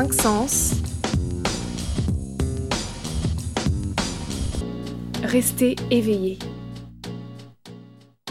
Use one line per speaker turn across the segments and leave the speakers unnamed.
5 sens. Restez éveillé.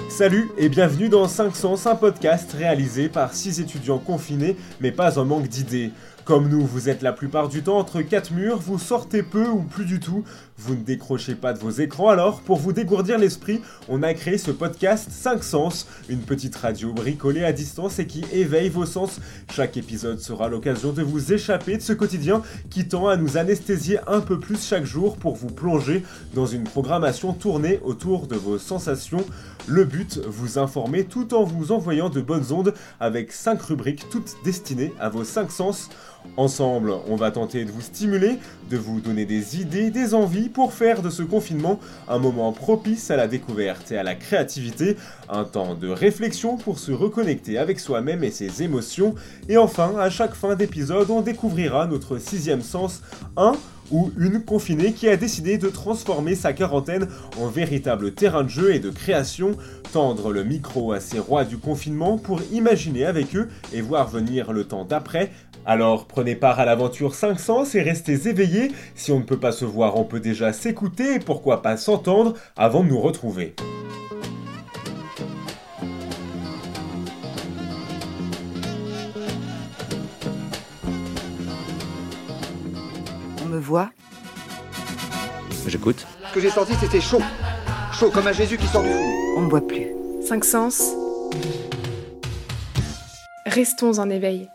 Salut et bienvenue dans 5 Sens, un podcast réalisé par 6 étudiants confinés, mais pas en manque d'idées. Comme nous, vous êtes la plupart du temps entre quatre murs, vous sortez peu ou plus du tout, vous ne décrochez pas de vos écrans, alors pour vous dégourdir l'esprit, on a créé ce podcast 5 Sens, une petite radio bricolée à distance et qui éveille vos sens. Chaque épisode sera l'occasion de vous échapper de ce quotidien qui tend à nous anesthésier un peu plus chaque jour pour vous plonger dans une programmation tournée autour de vos sensations. Le but, vous informer tout en vous envoyant de bonnes ondes avec 5 rubriques toutes destinées à vos 5 sens. Ensemble, on va tenter de vous stimuler, de vous donner des idées, des envies pour faire de ce confinement un moment propice à la découverte et à la créativité, un temps de réflexion pour se reconnecter avec soi-même et ses émotions, et enfin, à chaque fin d'épisode, on découvrira notre sixième sens, un ou une confinée qui a décidé de transformer sa quarantaine en véritable terrain de jeu et de création, tendre le micro à ces rois du confinement pour imaginer avec eux et voir venir le temps d'après. Alors prenez part à l'aventure 5 sens et restez éveillés, si on ne peut pas se voir on peut déjà s'écouter et pourquoi pas s'entendre avant de nous retrouver.
On me voit
J'écoute.
Ce que j'ai senti, c'était chaud. Chaud comme un Jésus qui sort du four.
On me voit plus.
5 sens. Restons en éveil.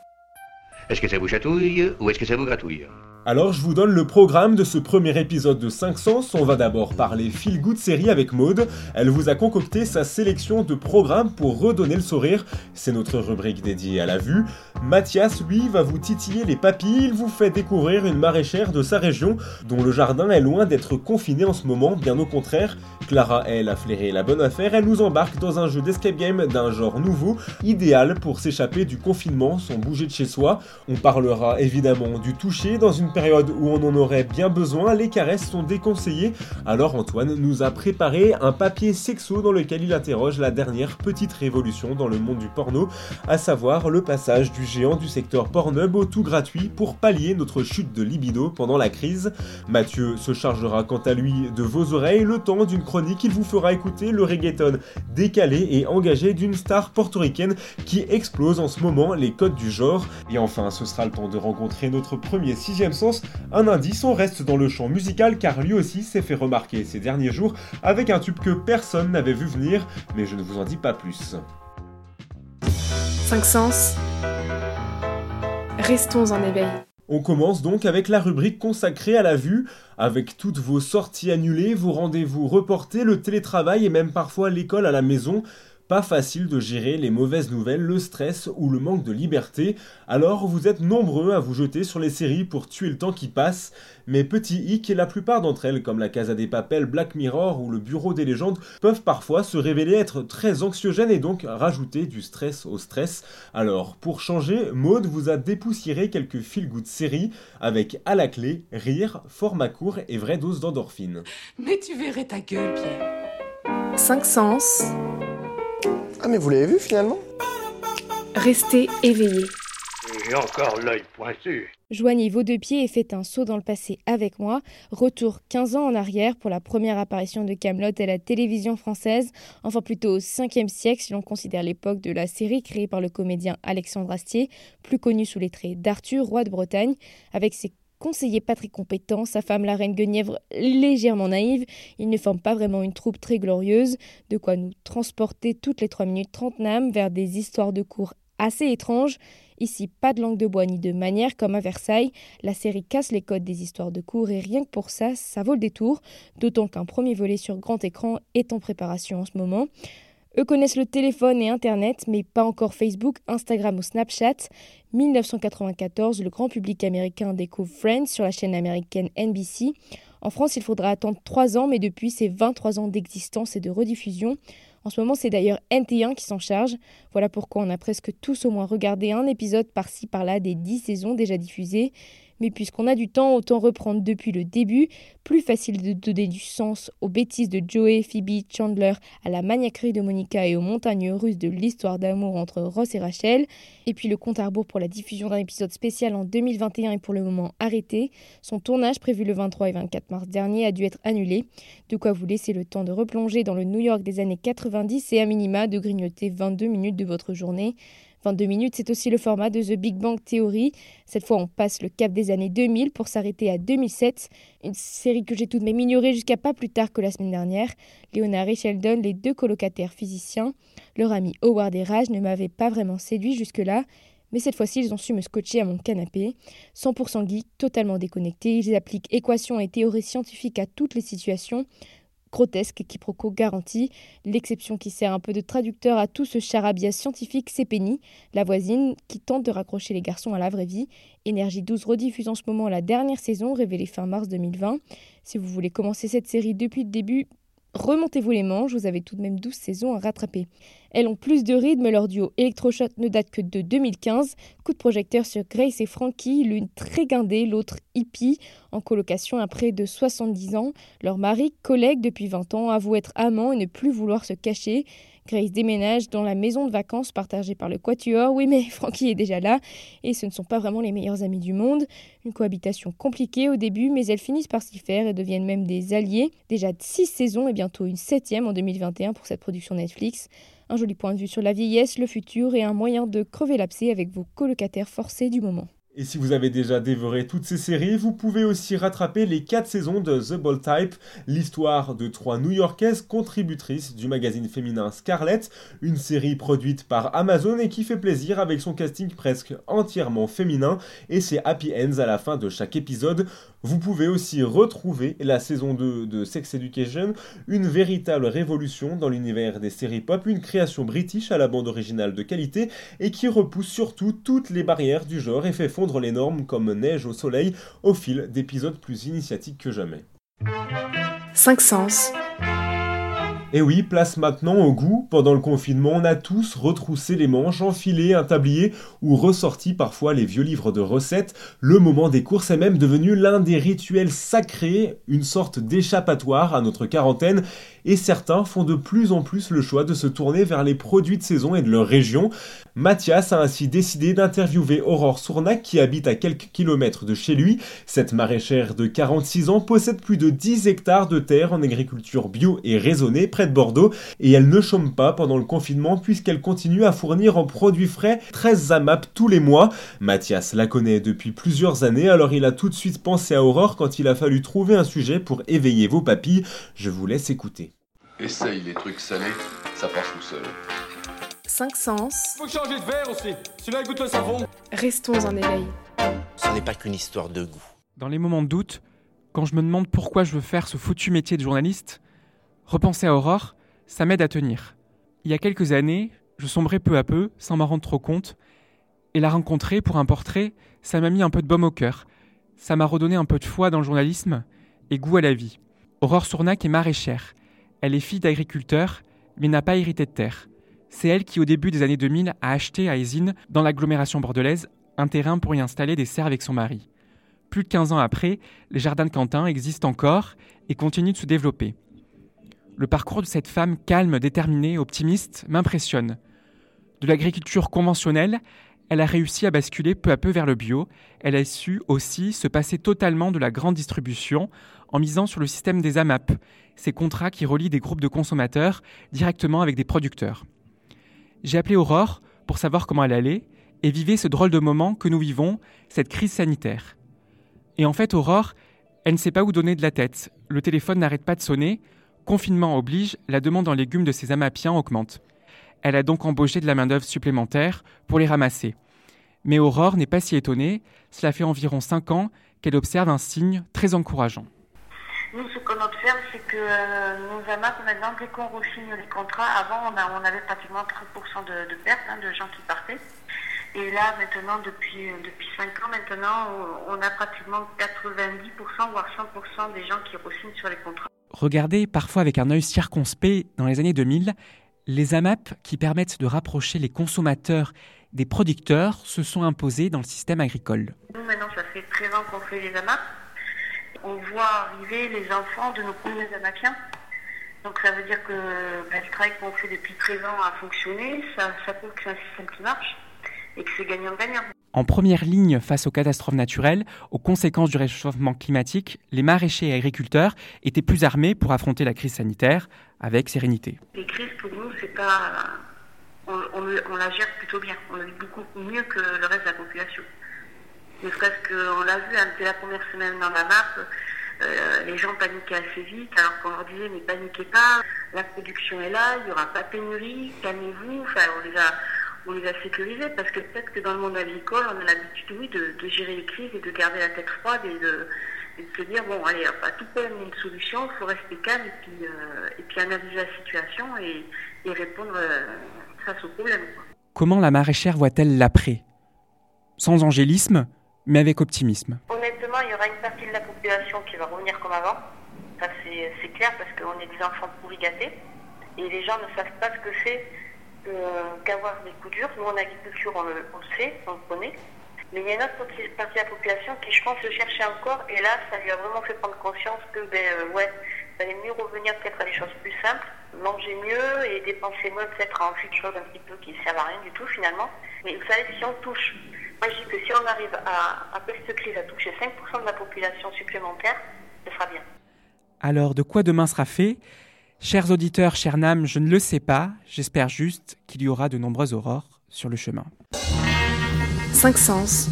Est-ce que ça vous chatouille ou est-ce que ça vous gratouille?
Alors je vous donne le programme de ce premier épisode de 5 Sens. On va d'abord parler Feel Good série avec Maude. Elle vous a concocté sa sélection de programmes pour redonner le sourire. C'est notre rubrique dédiée à la vue. Mathias, lui, va vous titiller les papilles. Il vous fait découvrir une maraîchère de sa région dont le jardin est loin d'être confiné en ce moment, bien au contraire. Clara, elle, a flairé la bonne affaire. Elle nous embarque dans un jeu d'escape game d'un genre nouveau, idéal pour s'échapper du confinement sans bouger de chez soi. On parlera évidemment du toucher dans une période où on en aurait bien besoin. Les caresses sont déconseillées. Alors Antoine nous a préparé un papier sexo dans lequel il interroge la dernière petite révolution dans le monde du porno, à savoir le passage du géant du secteur Pornhub au tout gratuit pour pallier notre chute de libido pendant la crise. Mathieu se chargera quant à lui de vos oreilles le temps d'une chronique. Il vous fera écouter le reggaeton décalé et engagé d'une star portoricaine qui explose en ce moment les codes du genre. Et enfin, ce sera le temps de rencontrer notre premier sixième sens. Un indice, on reste dans le champ musical car lui aussi s'est fait remarquer ces derniers jours avec un tube que personne n'avait vu venir, mais je ne vous en dis pas plus.
5 sens. Restons en éveil.
On commence donc avec la rubrique consacrée à la vue, avec toutes vos sorties annulées, vos rendez-vous reportés, le télétravail et même parfois l'école à la maison. Pas facile de gérer les mauvaises nouvelles, le stress ou le manque de liberté, alors vous êtes nombreux à vous jeter sur les séries pour tuer le temps qui passe, mais petit hic et la plupart d'entre elles, comme la Casa des Papels, Black Mirror ou le Bureau des légendes, peuvent parfois se révéler être très anxiogènes et donc rajouter du stress au stress. Alors, pour changer, Maud vous a dépoussiéré quelques feel-good séries avec à la clé rire, format court et vraie dose d'endorphine.
Mais tu verrais ta gueule, Pierre.
5 sens.
Ah, mais vous l'avez vu finalement
Restez éveillé.
J'ai encore l'œil pointu.
Joignez vos deux pieds et faites un saut dans le passé avec moi. Retour 15 ans en arrière pour la première apparition de Camelot à la télévision française, enfin plutôt au 5e siècle si l'on considère l'époque de la série créée par le comédien Alexandre Astier, plus connu sous les traits d'Arthur, roi de Bretagne, avec ses conseiller pas très compétent, sa femme la reine Guenièvre légèrement naïve, ils ne forment pas vraiment une troupe très glorieuse, de quoi nous transporter toutes les 3 minutes 30 names vers des histoires de cours assez étranges. Ici, pas de langue de bois ni de manière comme à Versailles. La série casse les codes des histoires de cours et rien que pour ça, ça vaut le détour, d'autant qu'un premier volet sur grand écran est en préparation en ce moment. Eux connaissent le téléphone et Internet, mais pas encore Facebook, Instagram ou Snapchat. 1994, le grand public américain découvre Friends sur la chaîne américaine NBC. En France, il faudra attendre 3 ans, mais depuis, c'est 23 ans d'existence et de rediffusion. En ce moment, c'est d'ailleurs NT1 qui s'en charge. Voilà pourquoi on a presque tous au moins regardé un épisode par-ci par-là des 10 saisons déjà diffusées. Mais puisqu'on a du temps, autant reprendre depuis le début. Plus facile de donner du sens aux bêtises de Joey, Phoebe, Chandler, à la maniaquerie de Monica et aux montagnes russes de l'histoire d'amour entre Ross et Rachel. Et puis le compte à rebours pour la diffusion d'un épisode spécial en 2021 est pour le moment arrêté. Son tournage prévu le 23 et 24 mars dernier a dû être annulé. De quoi vous laisser le temps de replonger dans le New York des années 90 et à minima de grignoter 22 minutes de votre journée. 22 minutes, c'est aussi le format de The Big Bang Theory. Cette fois, on passe le cap des années 2000 pour s'arrêter à 2007, une série que j'ai tout de même ignorée jusqu'à pas plus tard que la semaine dernière. Leonard et Sheldon, les deux colocataires physiciens, leur ami Howard et Raj ne m'avaient pas vraiment séduit jusque-là, mais cette fois-ci, ils ont su me scotcher à mon canapé. 100% geek, totalement déconnectés, ils appliquent équations et théories scientifiques à toutes les situations grotesque quiproquo garanti. L'exception qui sert un peu de traducteur à tout ce charabia scientifique, c'est Penny, la voisine qui tente de raccrocher les garçons à la vraie vie. Énergie 12 rediffuse en ce moment la dernière saison, révélée fin mars 2020. Si vous voulez commencer cette série depuis le début, Remontez-vous les manches, vous avez tout de même 12 saisons à rattraper. Elles ont plus de rythme, leur duo Electroshot ne date que de 2015. Coup de projecteur sur Grace et Frankie, l'une très guindée, l'autre hippie, en colocation à près de 70 ans. Leur mari, collègue depuis 20 ans, avoue être amant et ne plus vouloir se cacher. Grace déménage dans la maison de vacances partagée par le Quatuor. Oui, mais Frankie est déjà là et ce ne sont pas vraiment les meilleurs amis du monde. Une cohabitation compliquée au début, mais elles finissent par s'y faire et deviennent même des alliés. Déjà six saisons et bientôt une septième en 2021 pour cette production Netflix. Un joli point de vue sur la vieillesse, le futur et un moyen de crever l'abcès avec vos colocataires forcés du moment.
Et si vous avez déjà dévoré toutes ces séries, vous pouvez aussi rattraper les 4 saisons de The Bold Type, l'histoire de trois New-Yorkaises contributrices du magazine féminin Scarlett, une série produite par Amazon et qui fait plaisir avec son casting presque entièrement féminin et ses happy ends à la fin de chaque épisode. Vous pouvez aussi retrouver la saison 2 de Sex Education, une véritable révolution dans l'univers des séries pop, une création british à la bande originale de qualité et qui repousse surtout toutes les barrières du genre et fait fondre les normes comme neige au soleil au fil d'épisodes plus initiatiques que jamais.
5 sens.
Et oui, place maintenant au goût. Pendant le confinement, on a tous retroussé les manches, enfilé un tablier ou ressorti parfois les vieux livres de recettes. Le moment des courses est même devenu l'un des rituels sacrés, une sorte d'échappatoire à notre quarantaine. Et certains font de plus en plus le choix de se tourner vers les produits de saison et de leur région. Mathias a ainsi décidé d'interviewer Aurore Sournac qui habite à quelques kilomètres de chez lui. Cette maraîchère de 46 ans possède plus de 10 hectares de terre en agriculture bio et raisonnée près de Bordeaux et elle ne chôme pas pendant le confinement puisqu'elle continue à fournir en produits frais 13 AMAP tous les mois. Mathias la connaît depuis plusieurs années alors il a tout de suite pensé à Aurore quand il a fallu trouver un sujet pour éveiller vos papilles. Je vous laisse écouter.
Essaye les trucs salés, ça passe tout seul.
5 sens.
Faut changer de verre aussi. Celui-là il goûte le savon.
Restons en éveil.
Ce n'est pas qu'une histoire de goût.
Dans les moments de doute, quand je me demande pourquoi je veux faire ce foutu métier de journaliste, repenser à Aurore, ça m'aide à tenir. Il y a quelques années, je sombrais peu à peu, sans m'en rendre trop compte, et la rencontrer pour un portrait, ça m'a mis un peu de baume au cœur. Ça m'a redonné un peu de foi dans le journalisme et goût à la vie. Aurore Sournac est maraîchère. Elle est fille d'agriculteur, mais n'a pas hérité de terre. C'est elle qui, au début des années 2000, a acheté à Aisine, dans l'agglomération bordelaise, un terrain pour y installer des serres avec son mari. Plus de 15 ans après, les jardins de Quentin existent encore et continuent de se développer. Le parcours de cette femme calme, déterminée, optimiste m'impressionne. De l'agriculture conventionnelle, elle a réussi à basculer peu à peu vers le bio. Elle a su aussi se passer totalement de la grande distribution en misant sur le système des AMAP, ces contrats qui relient des groupes de consommateurs directement avec des producteurs. J'ai appelé Aurore pour savoir comment elle allait et vivait ce drôle de moment que nous vivons, cette crise sanitaire. Et en fait, Aurore, elle ne sait pas où donner de la tête. Le téléphone n'arrête pas de sonner. Confinement oblige, la demande en légumes de ses amapiens augmente. Elle a donc embauché de la main-d'œuvre supplémentaire pour les ramasser. Mais Aurore n'est pas si étonnée, cela fait environ 5 ans qu'elle observe un signe très encourageant.
Observe, c'est que euh, nos AMAP, maintenant, dès qu'on re-signe les contrats, avant, on, a, on avait pratiquement 30% de, de pertes hein, de gens qui partaient. Et là, maintenant, depuis, depuis 5 ans, maintenant, on a pratiquement 90%, voire 100% des gens qui re-signent sur les contrats.
Regardez parfois avec un œil circonspect dans les années 2000 les AMAP qui permettent de rapprocher les consommateurs des producteurs se sont imposés dans le système agricole.
Nous, maintenant, ça fait 13 ans qu'on fait les amas. On voit arriver les enfants de nos premiers amakiens. Donc ça veut dire que ben, le travail qu'on fait depuis 13 ans a fonctionné, ça, ça prouve que c'est un système qui marche et que c'est gagnant-gagnant.
En première ligne face aux catastrophes naturelles, aux conséquences du réchauffement climatique, les maraîchers et agriculteurs étaient plus armés pour affronter la crise sanitaire avec sérénité.
Les crises, pour nous, c'est pas. On, on, on, la gère plutôt bien. On la vit beaucoup mieux que le reste de la population. Ne serait-ce qu'on l'a vu hein, dès la première semaine dans la map, euh, les gens paniquaient assez vite, alors qu'on leur disait mais paniquez pas, la production est là, il n'y aura pas de pénurie, calmez-vous. Enfin, on les a on les a sécurisés parce que peut-être que dans le monde agricole, on a l'habitude, oui, de, gérer les crises et de garder la tête froide et de, se dire, bon, allez, à tout a une solution, il faut rester calme et puis, euh, analyser la situation et, répondre euh, face au problème.
Comment la maraîchère voit-elle l'après? Sans angélisme, mais avec optimisme.
Honnêtement, il y aura une partie de la population qui va revenir comme avant. Ça, c'est clair parce qu'on est des enfants pourri gâtés et les gens ne savent pas ce que c'est qu'avoir des coups durs. Nous, en agriculture, on le, on sait, on le connaît. Mais il y a une autre partie de la population qui, je pense, le cherchait encore. Et là, ça lui a vraiment fait prendre conscience que, ben, euh, ouais, il fallait mieux revenir peut-être à des choses plus simples, manger mieux et dépenser moins peut-être en des choses un petit peu qui ne servent à rien du tout, finalement. Mais vous savez, si on touche, moi je dis que si on arrive à, après cette crise, à toucher 5% de la population supplémentaire, ce sera bien.
Alors, de quoi demain sera fait? Chers auditeurs, chers Nam, je ne le sais pas, j'espère juste qu'il y aura de nombreuses aurores sur le chemin.
5 sens.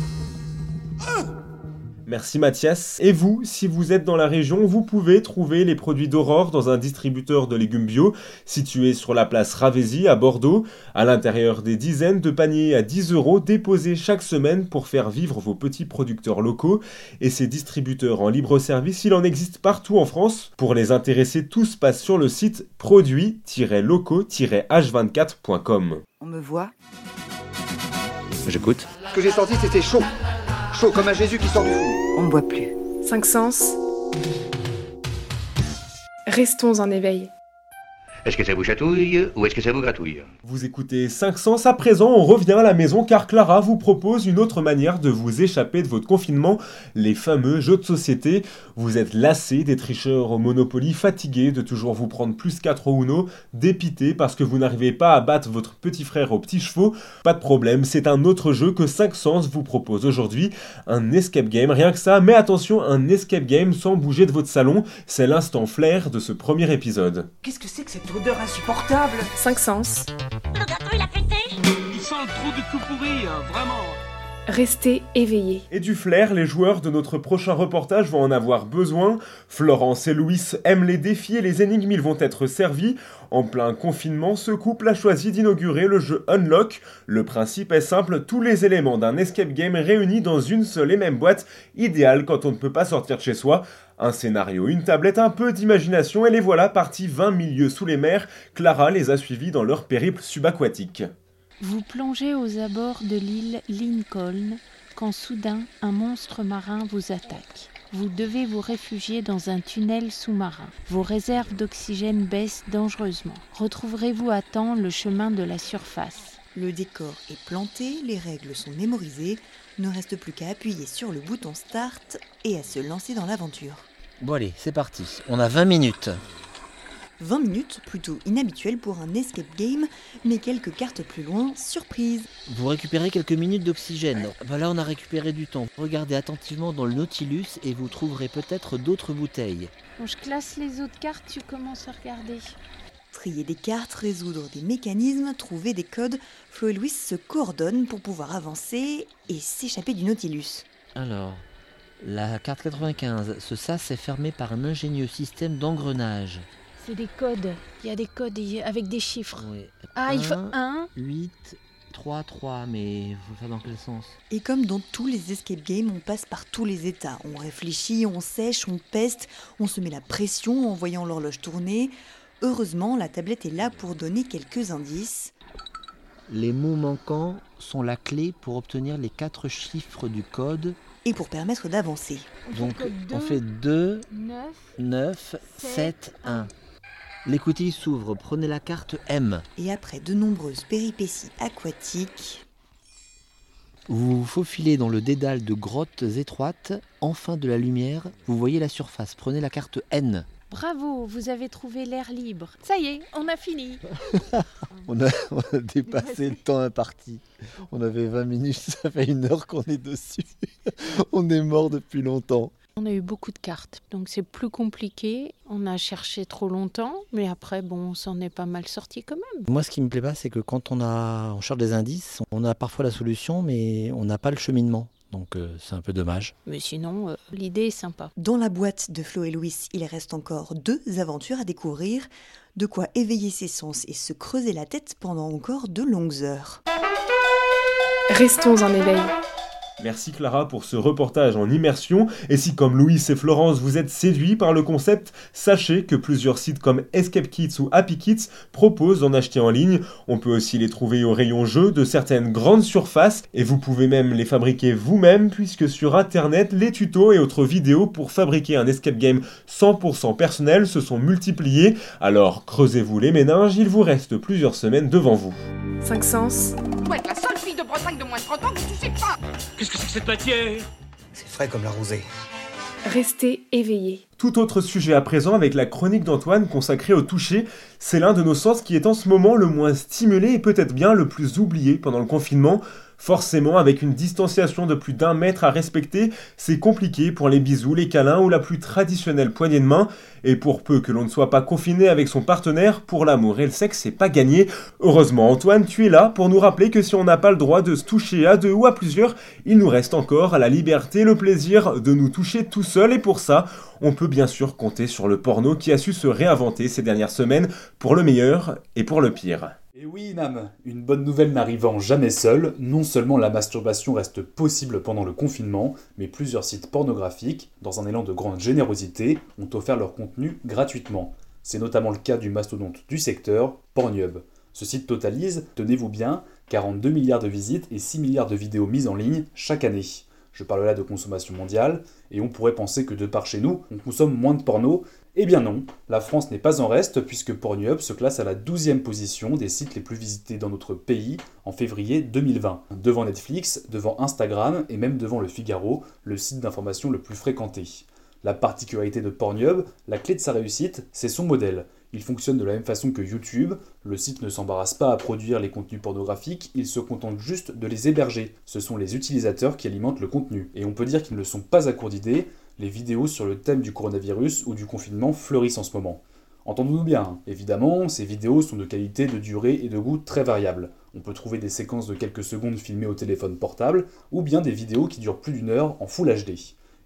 Merci Mathias. Et vous, si vous êtes dans la région, vous pouvez trouver les produits d'Aurore dans un distributeur de légumes bio situé sur la place Ravesi à Bordeaux. À l'intérieur des dizaines de paniers à 10 euros déposés chaque semaine pour faire vivre vos petits producteurs locaux. Et ces distributeurs en libre service, il en existe partout en France. Pour les intéresser, tout se passe sur le site produits-locaux-h24.com.
On me voit
J'écoute.
Ce que j'ai senti, c'était chaud. Comme un Jésus qui sort du four.
On me voit plus.
5 sens. Restons en éveil.
Est-ce que ça vous chatouille ou est-ce que ça vous gratouille
Vous écoutez 5 sens. À présent, on revient à la maison car Clara vous propose une autre manière de vous échapper de votre confinement, les fameux jeux de société. Vous êtes lassé des tricheurs au Monopoly, fatigué de toujours vous prendre plus 4 au Uno, dépité parce que vous n'arrivez pas à battre votre petit frère aux petits chevaux. Pas de problème, c'est un autre jeu que 5 sens vous propose aujourd'hui. Un escape game, rien que ça, mais attention, un escape game sans bouger de votre salon. C'est l'instant flair de ce premier épisode.
Qu'est-ce que c'est que cette odeur insupportable.
5 sens.
Le gâteau, il a pété
Il sent le trou du tout pourri, hein, vraiment
Restez éveillés.
Et du flair, les joueurs de notre prochain reportage vont en avoir besoin. Florence et Louis aiment les défis et les énigmes, ils vont être servis. En plein confinement, ce couple a choisi d'inaugurer le jeu Unlock. Le principe est simple, tous les éléments d'un escape game réunis dans une seule et même boîte, idéal quand on ne peut pas sortir de chez soi. Un scénario, une tablette, un peu d'imagination et les voilà partis 20 milieux sous les mers. Clara les a suivis dans leur périple subaquatique.
Vous plongez aux abords de l'île Lincoln quand soudain un monstre marin vous attaque. Vous devez vous réfugier dans un tunnel sous-marin. Vos réserves d'oxygène baissent dangereusement. Retrouverez-vous à temps le chemin de la surface
Le décor est planté, les règles sont mémorisées. Ne reste plus qu'à appuyer sur le bouton Start et à se lancer dans l'aventure.
Bon allez, c'est parti. On a 20 minutes.
20 minutes, plutôt inhabituel pour un escape game, mais quelques cartes plus loin, surprise.
Vous récupérez quelques minutes d'oxygène. Voilà, on a récupéré du temps. Regardez attentivement dans le Nautilus et vous trouverez peut-être d'autres bouteilles.
Bon, je classe les autres cartes, tu commences à regarder.
Trier des cartes, résoudre des mécanismes, trouver des codes, Flo et Louis se coordonnent pour pouvoir avancer et s'échapper du Nautilus.
Alors, la carte 95, ce sas est fermé par un ingénieux système d'engrenage.
C'est des codes. Il y a des codes avec des chiffres.
Oui.
Ah, il faut 1,
8, 3, 3, mais il faut faire dans quel sens?
Et comme dans tous les escape games, on passe par tous les états. On réfléchit, on sèche, on peste, on se met la pression en voyant l'horloge tourner. Heureusement, la tablette est là pour donner quelques indices.
Les mots manquants sont la clé pour obtenir les quatre chiffres du code.
Et pour permettre d'avancer.
Donc on fait 2, 9, 9 7, 1. L'écoutille s'ouvre, prenez la carte M.
Et après de nombreuses péripéties aquatiques,
Vous vous faufilez dans le dédale de grottes étroites, enfin de la lumière, vous voyez la surface, prenez la carte N.
Bravo, vous avez trouvé l'air libre. Ça y est, on a fini.
on, a, on, a, dépassé le temps imparti. On avait 20 minutes, ça fait une heure qu'on est dessus. on est mort depuis longtemps.
On a eu beaucoup de cartes, donc c'est plus compliqué. On a cherché trop longtemps, mais après, bon, on s'en est pas mal sorti quand même.
Moi, ce qui me plaît pas, c'est que quand on, a, on cherche des indices, on a parfois la solution, mais on n'a pas le cheminement. Donc euh, c'est un peu dommage.
Mais sinon, euh, l'idée est sympa.
Dans la boîte de Flo et Louis, il reste encore deux aventures à découvrir. De quoi éveiller ses sens et se creuser la tête pendant encore de longues heures.
Restons en éveil.
Merci Clara pour ce reportage en immersion. Et si comme Louis et Florence vous êtes séduits par le concept, sachez que plusieurs sites comme Escape Kits ou Happy Kits proposent d'en acheter en ligne. On peut aussi les trouver au rayon jeux de certaines grandes surfaces et vous pouvez même les fabriquer vous-même puisque sur internet les tutos et autres vidéos pour fabriquer un escape game 100% personnel se sont multipliés. Alors creusez-vous les méninges, il vous reste plusieurs semaines devant vous.
5 sens.
Pour être la seule fille de Bretagne de moins de 30 ans que tu sais pas
Qu'est-ce que c'est que cette matière?
C'est frais comme la rosée.
Restez éveillé.
Tout autre sujet à présent avec la chronique d'Antoine consacrée au toucher. C'est l'un de nos sens qui est en ce moment le moins stimulé et peut-être bien le plus oublié pendant le confinement. Forcément, avec une distanciation de plus d'un mètre à respecter, c'est compliqué pour les bisous, les câlins ou la plus traditionnelle poignée de main. Et pour peu que l'on ne soit pas confiné avec son partenaire, pour l'amour et le sexe, c'est pas gagné. Heureusement, Antoine, tu es là pour nous rappeler que si on n'a pas le droit de se toucher à deux ou à plusieurs, il nous reste encore la liberté, le plaisir de nous toucher tout seul. Et pour ça, on peut bien sûr compter sur le porno qui a su se réinventer ces dernières semaines pour le meilleur et pour le pire.
Et oui, Nam, une bonne nouvelle n'arrivant jamais seule, non seulement la masturbation reste possible pendant le confinement, mais plusieurs sites pornographiques, dans un élan de grande générosité, ont offert leur contenu gratuitement. C'est notamment le cas du mastodonte du secteur, Pornhub. Ce site totalise, tenez-vous bien, 42 milliards de visites et 6 milliards de vidéos mises en ligne chaque année. Je parle là de consommation mondiale, et on pourrait penser que de par chez nous, on consomme moins de porno. Eh bien non, la France n'est pas en reste puisque Pornhub se classe à la 12e position des sites les plus visités dans notre pays en février 2020, devant Netflix, devant Instagram et même devant Le Figaro, le site d'information le plus fréquenté. La particularité de Pornhub, la clé de sa réussite, c'est son modèle. Il fonctionne de la même façon que YouTube, le site ne s'embarrasse pas à produire les contenus pornographiques, il se contente juste de les héberger. Ce sont les utilisateurs qui alimentent le contenu. Et on peut dire qu'ils ne sont pas à court d'idées, les vidéos sur le thème du coronavirus ou du confinement fleurissent en ce moment. Entendons-nous bien, hein. évidemment, ces vidéos sont de qualité, de durée et de goût très variables. On peut trouver des séquences de quelques secondes filmées au téléphone portable, ou bien des vidéos qui durent plus d'une heure en Full HD.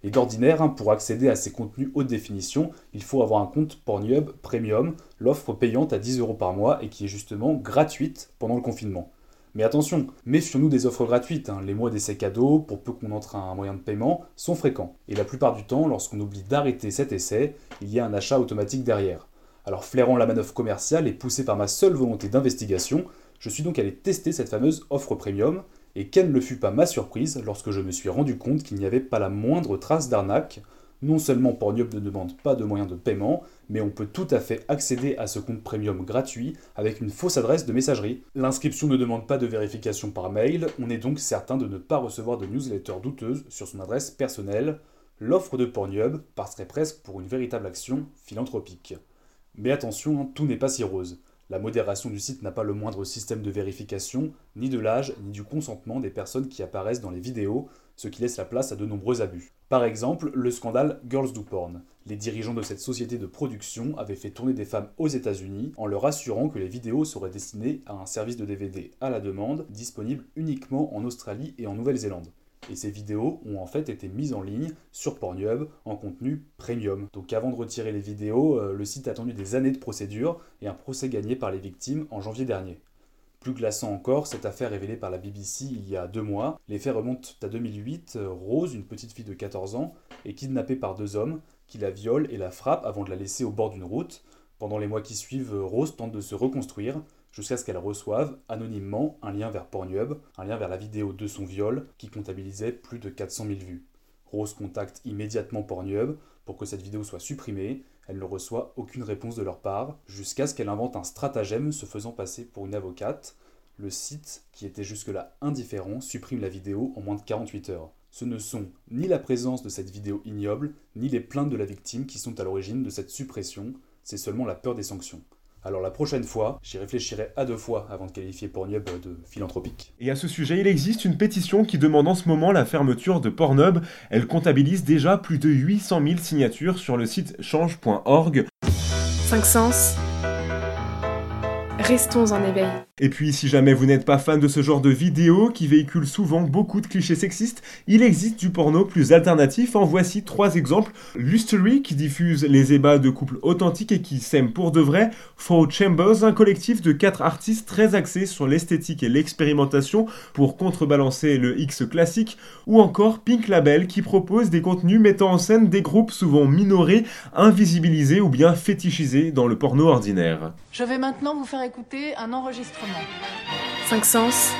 Et d'ordinaire, hein, pour accéder à ces contenus haute définition, il faut avoir un compte Pornhub Premium, l'offre payante à 10 euros par mois et qui est justement gratuite pendant le confinement. Mais attention, méfions-nous des offres gratuites, hein. les mois d'essai cadeaux, pour peu qu'on entre à un moyen de paiement, sont fréquents. Et la plupart du temps, lorsqu'on oublie d'arrêter cet essai, il y a un achat automatique derrière. Alors flairant la manœuvre commerciale et poussé par ma seule volonté d'investigation, je suis donc allé tester cette fameuse offre premium, et quelle ne fut pas ma surprise lorsque je me suis rendu compte qu'il n'y avait pas la moindre trace d'arnaque. Non seulement Pornhub ne demande pas de moyens de paiement, mais on peut tout à fait accéder à ce compte premium gratuit avec une fausse adresse de messagerie. L'inscription ne demande pas de vérification par mail, on est donc certain de ne pas recevoir de newsletter douteuse sur son adresse personnelle. L'offre de Pornhub passerait presque pour une véritable action philanthropique. Mais attention, hein, tout n'est pas si rose. La modération du site n'a pas le moindre système de vérification, ni de l'âge, ni du consentement des personnes qui apparaissent dans les vidéos, ce qui laisse la place à de nombreux abus. Par exemple, le scandale Girls Do Porn. Les dirigeants de cette société de production avaient fait tourner des femmes aux États-Unis en leur assurant que les vidéos seraient destinées à un service de DVD à la demande, disponible uniquement en Australie et en Nouvelle-Zélande. Et ces vidéos ont en fait été mises en ligne sur Pornhub en contenu premium. Donc avant de retirer les vidéos, euh, le site a attendu des années de procédure et un procès gagné par les victimes en janvier dernier. Plus glaçant encore, cette affaire révélée par la BBC il y a deux mois. Les faits remontent à 2008. Rose, une petite fille de 14 ans, est kidnappée par deux hommes qui la violent et la frappent avant de la laisser au bord d'une route. Pendant les mois qui suivent, Rose tente de se reconstruire jusqu'à ce qu'elle reçoive anonymement un lien vers Pornhub, un lien vers la vidéo de son viol qui comptabilisait plus de 400 000 vues. Rose contacte immédiatement Pornhub pour que cette vidéo soit supprimée. Elle ne reçoit aucune réponse de leur part, jusqu'à ce qu'elle invente un stratagème se faisant passer pour une avocate. Le site, qui était jusque-là indifférent, supprime la vidéo en moins de 48 heures. Ce ne sont ni la présence de cette vidéo ignoble, ni les plaintes de la victime qui sont à l'origine de cette suppression, c'est seulement la peur des sanctions. Alors la prochaine fois, j'y réfléchirai à deux fois avant de qualifier Pornhub de philanthropique.
Et à ce sujet, il existe une pétition qui demande en ce moment la fermeture de Pornhub. Elle comptabilise déjà plus de 800 000 signatures sur le site change.org.
5 sens. Restons en éveil.
Et puis, si jamais vous n'êtes pas fan de ce genre de vidéos qui véhiculent souvent beaucoup de clichés sexistes, il existe du porno plus alternatif. En voici trois exemples. Lustery, qui diffuse les ébats de couples authentiques et qui s'aiment pour de vrai. Four Chambers, un collectif de quatre artistes très axés sur l'esthétique et l'expérimentation pour contrebalancer le X classique. Ou encore Pink Label, qui propose des contenus mettant en scène des groupes souvent minorés, invisibilisés ou bien fétichisés dans le porno ordinaire.
Je vais maintenant vous faire écouter un enregistrement.
5 sens.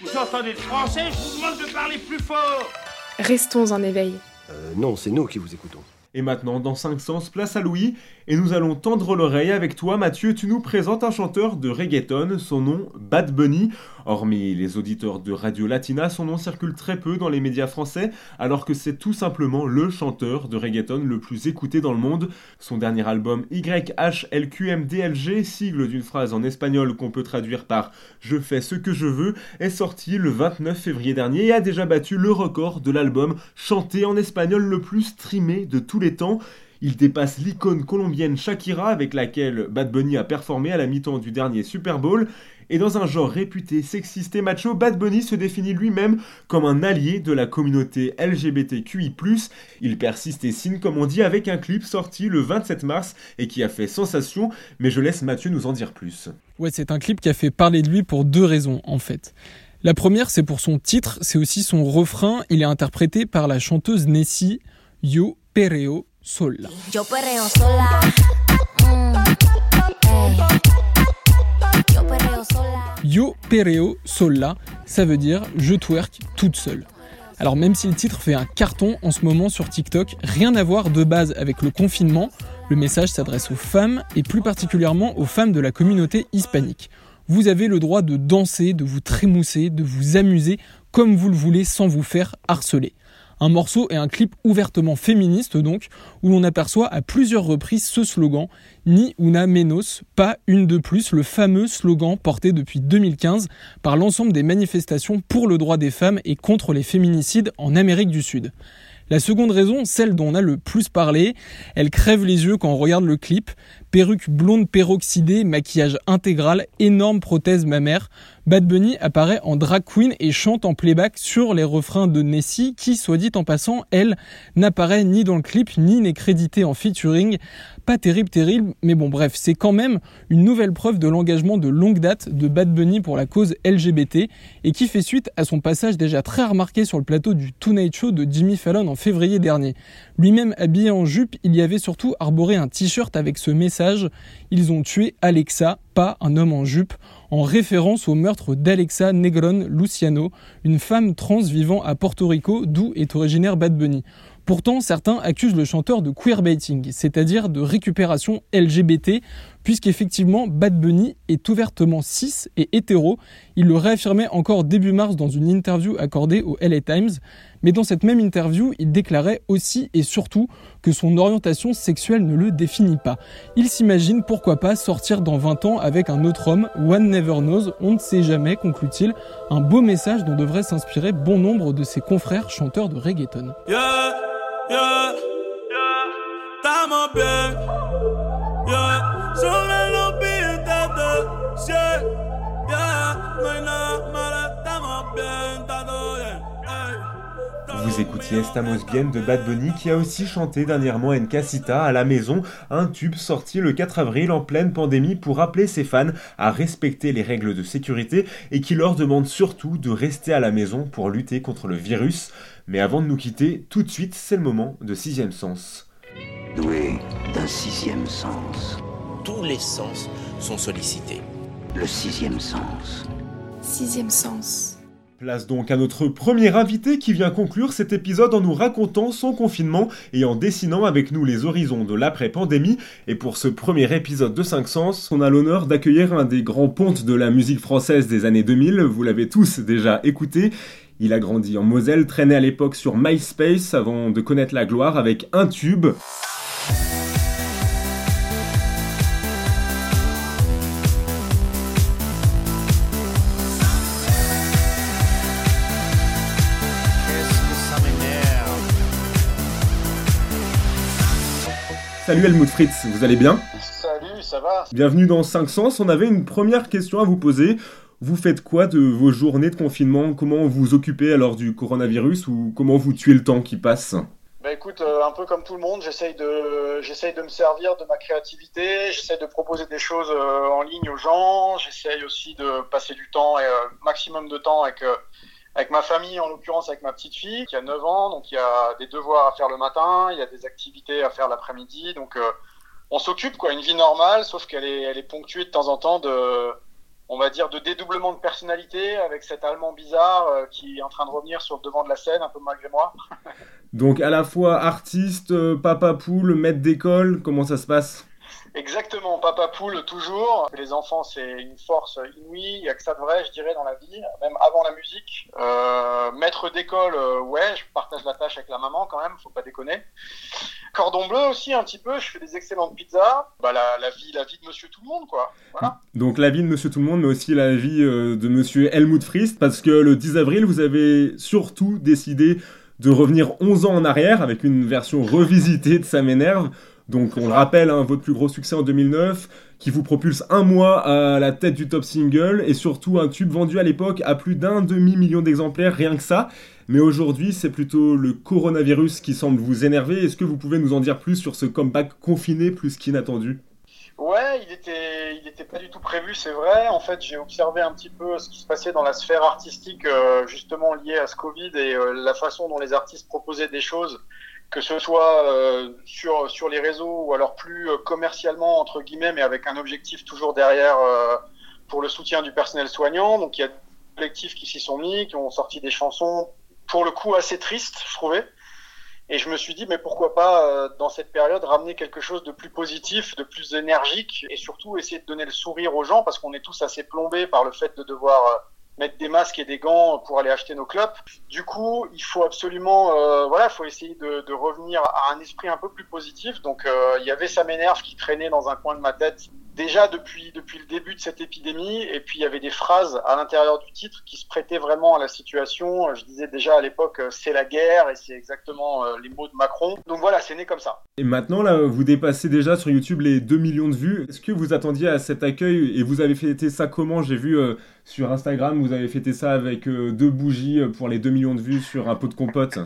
Vous entendez le français Je vous demande de parler plus fort
Restons en éveil.
Euh, non, c'est nous qui vous écoutons.
Et maintenant, dans 5 sens, place à Louis, et nous allons tendre l'oreille avec toi, Mathieu. Tu nous présentes un chanteur de reggaeton, son nom Bad Bunny. Hormis les auditeurs de Radio Latina, son nom circule très peu dans les médias français, alors que c'est tout simplement le chanteur de reggaeton le plus écouté dans le monde. Son dernier album YHLQMDLG, sigle d'une phrase en espagnol qu'on peut traduire par Je fais ce que je veux, est sorti le 29 février dernier et a déjà battu le record de l'album chanté en espagnol le plus streamé de tous les temps. Il dépasse l'icône colombienne Shakira avec laquelle Bad Bunny a performé à la mi-temps du dernier Super Bowl. Et dans un genre réputé sexiste et macho, Bad Bunny se définit lui-même comme un allié de la communauté LGBTQI+. Il persiste et signe comme on dit avec un clip sorti le 27 mars et qui a fait sensation, mais je laisse Mathieu nous en dire plus.
Ouais, c'est un clip qui a fait parler de lui pour deux raisons en fait. La première, c'est pour son titre, c'est aussi son refrain. Il est interprété par la chanteuse Nessie Yo Pereo sola.
Yo perreo sola.
Yo perreo sola. Yo perreo sola, ça veut dire je twerk toute seule. Alors même si le titre fait un carton en ce moment sur TikTok, rien à voir de base avec le confinement, le message s'adresse aux femmes et plus particulièrement aux femmes de la communauté hispanique. Vous avez le droit de danser, de vous trémousser, de vous amuser comme vous le voulez sans vous faire harceler. Un morceau et un clip ouvertement féministe donc, où l'on aperçoit à plusieurs reprises ce slogan Ni una menos, pas une de plus, le fameux slogan porté depuis 2015 par l'ensemble des manifestations pour le droit des femmes et contre les féminicides en Amérique du Sud. La seconde raison, celle dont on a le plus parlé, elle crève les yeux quand on regarde le clip. Perruque blonde peroxydée, maquillage intégral, énorme prothèse mammaire. Bad Bunny apparaît en drag queen et chante en playback sur les refrains de Nessie, qui, soit dit en passant, elle, n'apparaît ni dans le clip, ni n'est créditée en featuring. Pas terrible, terrible, mais bon, bref, c'est quand même une nouvelle preuve de l'engagement de longue date de Bad Bunny pour la cause LGBT, et qui fait suite à son passage déjà très remarqué sur le plateau du Tonight Show de Jimmy Fallon en février dernier. Lui-même habillé en jupe, il y avait surtout arboré un t-shirt avec ce message ils ont tué Alexa, pas un homme en jupe, en référence au meurtre d'Alexa Negron Luciano, une femme trans vivant à Porto Rico, d'où est originaire Bad Bunny. Pourtant, certains accusent le chanteur de queerbaiting, c'est-à-dire de récupération LGBT, puisqu'effectivement Bad Bunny est ouvertement cis et hétéro. Il le réaffirmait encore début mars dans une interview accordée au LA Times. Mais dans cette même interview, il déclarait aussi et surtout que son orientation sexuelle ne le définit pas. Il s'imagine pourquoi pas sortir dans 20 ans avec un autre homme, one never knows, on ne sait jamais, conclut-il, un beau message dont devrait s'inspirer bon nombre de ses confrères chanteurs de reggaeton.
Vous écoutiez Estamos Bien de Bad Bunny qui a aussi chanté dernièrement En Casita à la maison, un tube sorti le 4 avril en pleine pandémie pour appeler ses fans à respecter les règles de sécurité et qui leur demande surtout de rester à la maison pour lutter contre le virus. Mais avant de nous quitter, tout de suite, c'est le moment de Sixième Sens.
Doué d'un sixième sens.
Tous les sens sont sollicités.
Le sixième sens.
Sixième sens.
Place donc à notre premier invité qui vient conclure cet épisode en nous racontant son confinement et en dessinant avec nous les horizons de l'après-pandémie. Et pour ce premier épisode de 5 Sens, on a l'honneur d'accueillir un des grands pontes de la musique française des années 2000. Vous l'avez tous déjà écouté. Il a grandi en Moselle, traîné à l'époque sur MySpace avant de connaître la gloire avec un tube. Salut Helmut Fritz, vous allez bien
Salut, ça va
Bienvenue dans 5 Sens. On avait une première question à vous poser. Vous faites quoi de vos journées de confinement? Comment vous occupez alors du coronavirus ou comment vous tuez le temps qui passe?
Bah écoute, euh, un peu comme tout le monde, j'essaye de, j'essaye de me servir de ma créativité, j'essaye de proposer des choses euh, en ligne aux gens, j'essaye aussi de passer du temps, et, euh, maximum de temps avec, avec ma famille, en l'occurrence avec ma petite fille qui a 9 ans, donc il y a des devoirs à faire le matin, il y a des activités à faire l'après-midi, donc on s'occupe quoi, une vie normale, sauf qu'elle est, elle est ponctuée de temps en temps de, on va dire, de dédoublement de personnalité avec cet Allemand bizarre qui est en train de revenir sur le devant de la scène, un peu malgré moi.
Donc à la fois artiste, euh, papa poule, maître d'école, comment ça se passe?
Exactement, papa poule toujours. Les enfants, c'est une force inouïe. Il n'y a que ça de vrai, je dirais, dans la vie, même avant la musique. Euh, maître d'école, euh, ouais, je partage la tâche avec la maman quand même, faut pas déconner. Cordon bleu aussi un petit peu, je fais des excellentes pizzas. Bah la, vie, la vie de Monsieur Tout le Monde, quoi.
Donc la vie de Monsieur Tout le Monde, mais aussi la vie de Monsieur Helmut Frist, parce que le 10 avril, vous avez surtout décidé de revenir 11 ans en arrière avec une version revisitée de Ça m'énerve. Donc on le rappelle, hein, votre plus gros succès en 2009, qui vous propulse un mois à la tête du top single, et surtout un tube vendu à l'époque à plus d'un demi-million d'exemplaires, rien que ça. Mais aujourd'hui, c'est plutôt le coronavirus qui semble vous énerver. Est-ce que vous pouvez nous en dire plus sur ce comeback confiné plus qu'inattendu?
Ouais, il était, pas du tout prévu, c'est vrai. En fait, j'ai observé un petit peu ce qui se passait dans la sphère artistique, euh, justement liée à ce Covid et euh, la façon dont les artistes proposaient des choses, que ce soit euh, sur sur les réseaux ou alors plus commercialement entre guillemets, mais avec un objectif toujours derrière pour le soutien du personnel soignant. Donc il y a des collectifs qui s'y sont mis, qui ont sorti des chansons pour le coup assez tristes, je trouvais. Et je me suis dit, mais pourquoi pas, euh, dans cette période, ramener quelque chose de plus positif, de plus énergique, et surtout essayer de donner le sourire aux gens, parce qu'on est tous assez plombés par le fait de devoir euh, mettre des masques et des gants pour aller acheter nos clopes. Du coup, il faut absolument, euh, voilà, faut essayer de, de, revenir à un esprit un peu plus positif. Donc, euh, il y avait ça m'énerve qui traînait dans un coin de ma tête déjà depuis depuis le début de cette épidémie. Et puis il y avait des phrases à l'intérieur du titre qui se prêtaient vraiment à la situation. Je disais déjà à l'époque, euh, c'est la guerre, et c'est exactement euh, les mots de Macron. Donc voilà, c'est né comme ça.
Et maintenant, là, vous dépassez déjà sur YouTube les 2 millions de vues. Est-ce que vous attendiez à cet accueil et vous avez fêté ça comment? J'ai vu euh, sur Instagram, vous avez fêté ça avec euh, deux bougies pour les 2 millions de vues sur un pot de compote.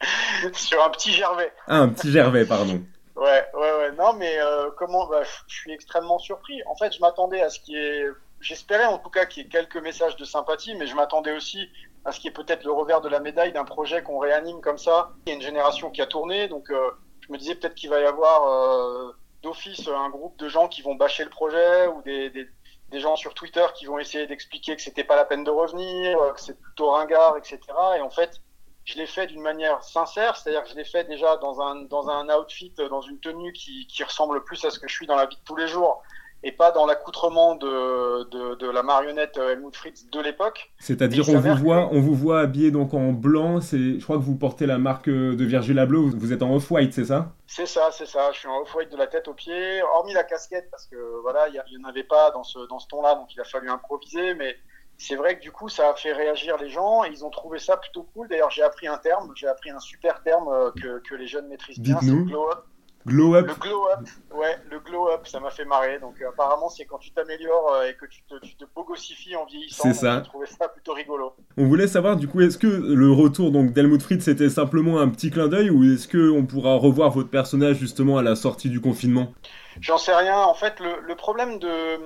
sur un petit Gervais.
Ah, un petit Gervais, pardon.
Ouais, ouais, ouais. Non, mais euh, comment bah, Je suis extrêmement surpris. En fait, je m'attendais à ce qui est. J'espérais en tout cas qu'il y ait quelques messages de sympathie, mais je m'attendais aussi à ce qui est peut-être le revers de la médaille d'un projet qu'on réanime comme ça. Il y a une génération qui a tourné, donc euh, je me disais peut-être qu'il va y avoir euh, d'office un groupe de gens qui vont bâcher le projet ou des, des, des gens sur Twitter qui vont essayer d'expliquer que c'était pas la peine de revenir, que c'est plutôt ringard, etc. Et en fait, je l'ai fait d'une manière sincère, c'est-à-dire que je l'ai fait déjà dans un, dans un outfit, dans une tenue qui, qui ressemble plus à ce que je suis dans la vie de tous les jours et pas dans l'accoutrement de, de, de, la marionnette Helmut Fritz de l'époque.
C'est-à-dire on vous voit, on vous voit habillé donc en blanc. C'est, je crois que vous portez la marque de Virgil Abloh. Vous êtes en off-white, c'est ça?
C'est ça, c'est ça. Je suis en off-white de la tête aux pieds, hormis la casquette parce que voilà, il n'y en avait pas dans ce dans ce ton-là, donc il a fallu improviser. Mais c'est vrai que du coup, ça a fait réagir les gens et ils ont trouvé ça plutôt cool. D'ailleurs, j'ai appris un terme, j'ai appris un super terme euh, que, que les jeunes maîtrisent bien, c'est glow up.
Glow up.
Le glow up, ouais, le glow up, ça m'a fait marrer. Donc euh, apparemment, c'est quand tu t'améliores euh, et que tu te, tu te bogossifies en vieillissant.
C'est ça.
J'ai trouvé ça plutôt rigolo.
On voulait savoir du coup, est-ce que le retour donc d'Helmut Fritz c'était simplement un petit clin d'œil ou est-ce que on pourra revoir votre personnage justement à la sortie du confinement?
J'en sais rien. En fait, le, le problème de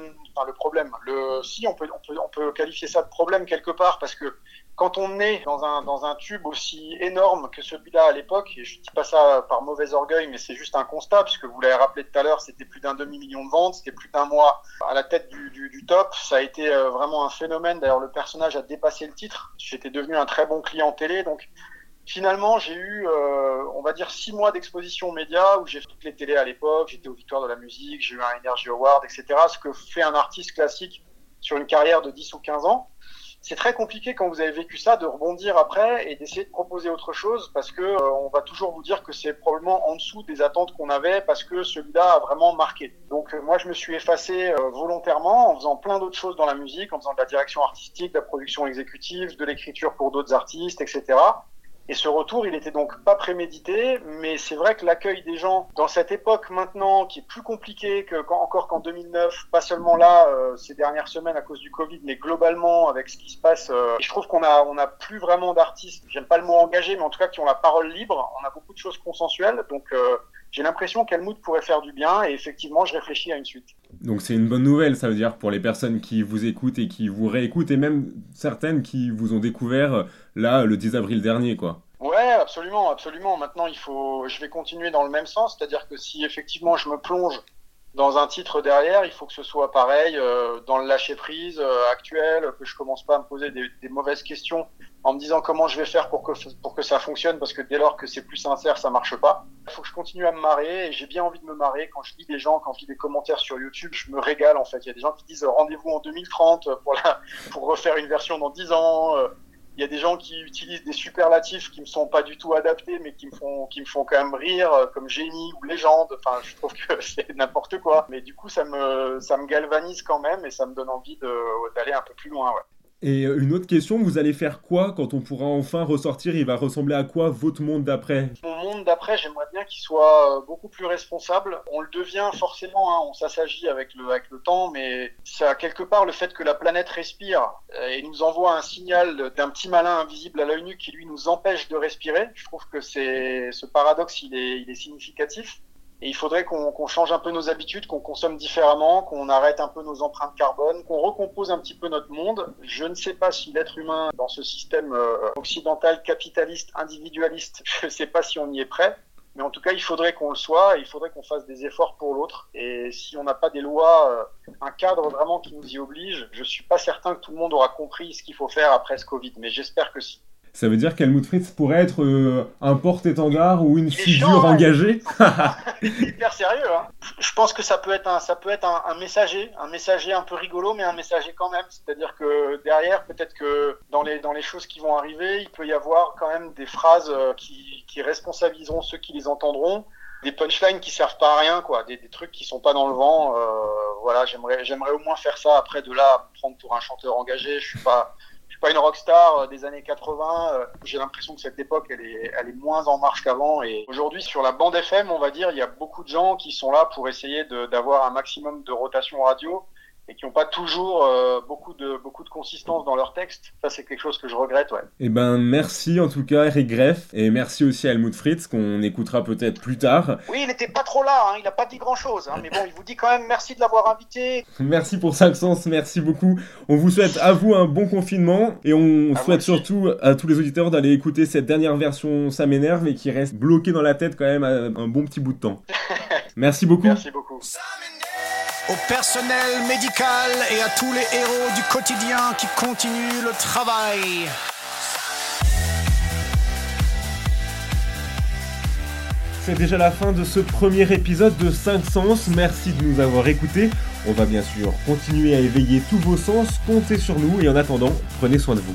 le problème. Si on peut, qualifier ça de problème quelque part parce que quand on est dans un, tube aussi énorme que celui-là à l'époque, et je dis pas ça par mauvais orgueil, mais c'est juste un constat, puisque vous l'avez rappelé tout à l'heure, c'était plus d'un demi-million de ventes, c'était plus d'un mois à la tête du, top, ça a été euh, vraiment un phénomène, d'ailleurs le personnage a dépassé le titre, j'étais devenu un très bon client télé, donc finalement j'ai eu, euh, on va dire, six mois d'exposition média, où j'ai fait toutes les télés à l'époque, j'étais aux Victoires de la musique, j'ai eu un Energy Award, etc., ce que fait un artiste classique sur une carrière de 10 ou 15 ans c'est très compliqué quand vous avez vécu ça de rebondir après et d'essayer de proposer autre chose parce que euh, on va toujours vous dire que c'est probablement en dessous des attentes qu'on avait parce que celui-là a vraiment marqué. Donc euh, moi je me suis effacé euh, volontairement en faisant plein d'autres choses dans la musique, en faisant de la direction artistique, de la production exécutive, de l'écriture pour d'autres artistes, etc. Et ce retour, il était donc pas prémédité, mais c'est vrai que l'accueil des gens dans cette époque maintenant, qui est plus compliquée que encore qu'en 2009, pas seulement là euh, ces dernières semaines à cause du Covid, mais globalement avec ce qui se passe, euh, je trouve qu'on a on a plus vraiment d'artistes, j'aime pas le mot engagé, mais en tout cas qui ont la parole libre. On a beaucoup de choses consensuelles, donc euh, j'ai l'impression qu'Helmut pourrait faire du bien, et effectivement, je réfléchis à une suite.
Donc c'est une bonne nouvelle, ça veut dire pour les personnes qui vous écoutent et qui vous réécoutent, et même certaines qui vous ont découvert là le 10 avril dernier, quoi.
Ouais, absolument, absolument. Maintenant, il faut, je vais continuer dans le même sens, c'est-à-dire que si effectivement je me plonge dans un titre derrière, il faut que ce soit pareil euh, dans le lâcher prise euh, actuel, que je commence pas à me poser des, mauvaises questions en me disant comment je vais faire pour que pour que ça fonctionne, parce que dès lors que c'est plus sincère, ça marche pas. Il faut que je continue à me marrer et j'ai bien envie de me marrer quand je lis des gens, quand je lis des commentaires sur YouTube, je me régale en fait. Il y a des gens qui disent rendez-vous en 2030 pour pour refaire une version dans 10 ans. Euh, il y a des gens qui utilisent des superlatifs qui me sont pas du tout adaptés, mais qui me font, qui me font quand même rire, comme génie ou légende. Enfin, je trouve que c'est n'importe quoi. Mais du coup, ça me, ça me galvanise quand même et ça me donne envie d'aller un peu plus loin. Ouais.
Et une autre question, vous allez faire quoi quand on pourra enfin ressortir? Il va ressembler à quoi votre monde d'après?
Mon monde d'après, j'aimerais bien qu'il soit beaucoup plus responsable. On le devient forcément, hein, on s'assagit avec le, temps, mais ça, quelque part, le fait que la planète respire et nous envoie un signal d'un petit malin invisible à l'œil nu qui lui nous empêche de respirer, je trouve que c'est ce paradoxe, il est significatif. Et il faudrait qu'on qu change un peu nos habitudes, qu'on consomme différemment, qu'on arrête un peu nos empreintes carbone, qu'on recompose un petit peu notre monde. Je ne sais pas si l'être humain, dans ce système occidental, capitaliste, individualiste, je ne sais pas si on y est prêt. Mais en tout cas, il faudrait qu'on le soit, et il faudrait qu'on fasse des efforts pour l'autre. Et si on n'a pas des lois, un cadre vraiment qui nous y oblige, je suis pas certain que tout le monde aura compris ce qu'il faut faire après ce Covid. Mais j'espère que si.
Ça veut dire qu'Helmut Fritz pourrait être euh, un porte-étendard ou une figure chiant, engagée
Hyper sérieux. Hein. Je pense que ça peut être, un, ça peut être un, un, messager, un messager un peu rigolo, mais un messager quand même. C'est-à-dire que derrière, peut-être que dans les, dans les choses qui vont arriver, il peut y avoir quand même des phrases qui, qui responsabiliseront ceux qui les entendront des punchlines qui servent pas à rien, quoi, des, des trucs qui sont pas dans le vent. Euh, voilà, j'aimerais, j'aimerais au moins faire ça. Après, de là, à me prendre pour un chanteur engagé, je suis pas, suis pas une rockstar des années 80. J'ai l'impression que cette époque, elle est, elle est moins en marche qu'avant. Et aujourd'hui, sur la bande FM, on va dire, il y a beaucoup de gens qui sont là pour essayer d'avoir un maximum de rotation radio et qui n'ont pas toujours euh, beaucoup de beaucoup de consistance dans leur texte. Ça, c'est quelque chose que je regrette, ouais.
Eh ben, merci en tout cas, Eric Greff, et merci aussi à Helmut Fritz, qu'on écoutera peut-être plus tard.
Oui, il n'était pas trop là, hein, il n'a pas dit grand-chose, hein, mais bon, il vous dit quand même merci de l'avoir invité.
Merci pour 5 sens, merci beaucoup. On vous souhaite à vous un bon confinement, et on à souhaite surtout à tous les auditeurs d'aller écouter cette dernière version Ça m'énerve, et qui reste bloquée dans la tête quand même un bon petit bout de temps. merci beaucoup.
Merci beaucoup
au personnel médical et à tous les héros du quotidien qui continuent le travail.
C'est déjà la fin de ce premier épisode de 5 sens. Merci de nous avoir écoutés. On va bien sûr continuer à éveiller tous vos sens. Comptez sur nous et en attendant, prenez soin de vous.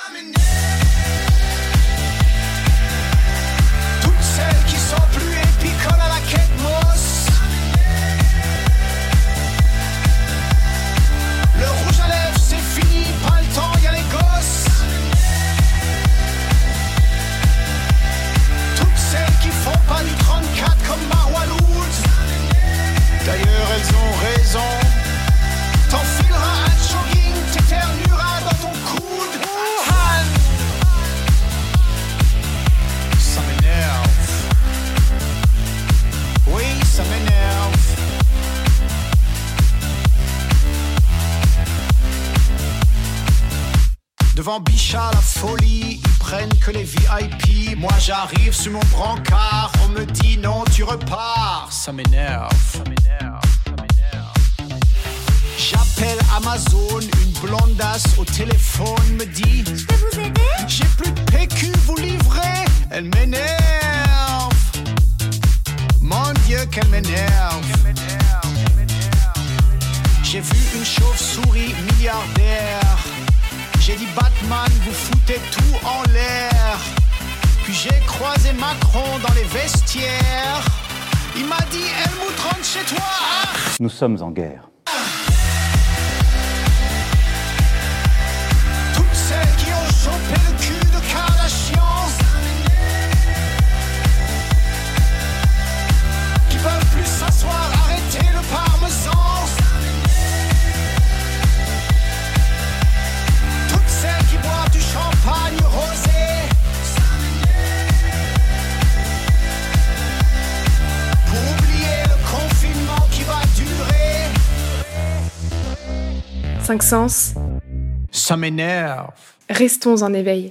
Devant Bichat, la folie, ils prennent que les VIP. Moi j'arrive sur mon brancard, on me dit non, tu repars. Ça m'énerve, ça m'énerve, ça m'énerve. J'appelle Amazon, une blondasse au téléphone me dit Je peux vous aider? J'ai plus de PQ, vous livrez? Elle m'énerve. Mon Dieu, qu'elle m'énerve. J'ai vu une chauve-souris milliardaire. J'ai dit Batman, vous foutez tout en l'air. Puis j'ai croisé Macron dans les vestiaires. Il m'a dit Helmut rentre chez toi.
Nous sommes en guerre.
Cinq sens.
Ça m'énerve.
Restons en éveil.